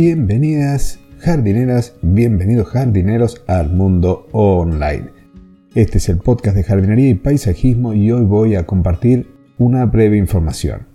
Bienvenidas jardineras, bienvenidos jardineros al mundo online. Este es el podcast de jardinería y paisajismo y hoy voy a compartir una breve información.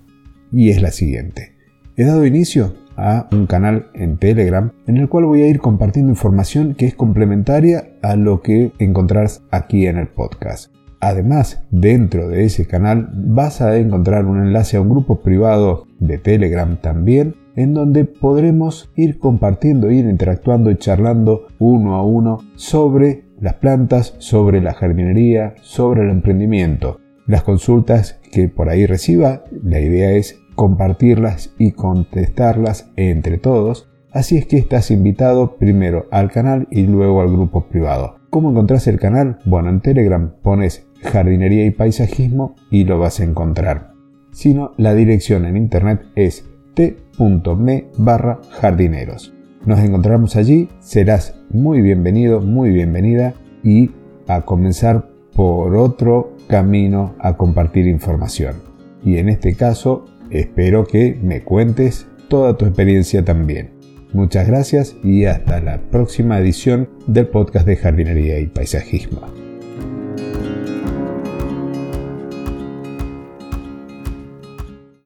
Y es la siguiente. He dado inicio a un canal en Telegram en el cual voy a ir compartiendo información que es complementaria a lo que encontrarás aquí en el podcast. Además, dentro de ese canal vas a encontrar un enlace a un grupo privado de Telegram también, en donde podremos ir compartiendo, ir interactuando y charlando uno a uno sobre las plantas, sobre la jardinería, sobre el emprendimiento. Las consultas que por ahí reciba, la idea es compartirlas y contestarlas entre todos. Así es que estás invitado primero al canal y luego al grupo privado. ¿Cómo encontrás el canal? Bueno, en Telegram pones jardinería y paisajismo y lo vas a encontrar. Si no, la dirección en internet es t.me barra jardineros. Nos encontramos allí, serás muy bienvenido, muy bienvenida y a comenzar por otro camino a compartir información. Y en este caso, espero que me cuentes toda tu experiencia también. Muchas gracias y hasta la próxima edición del podcast de jardinería y paisajismo.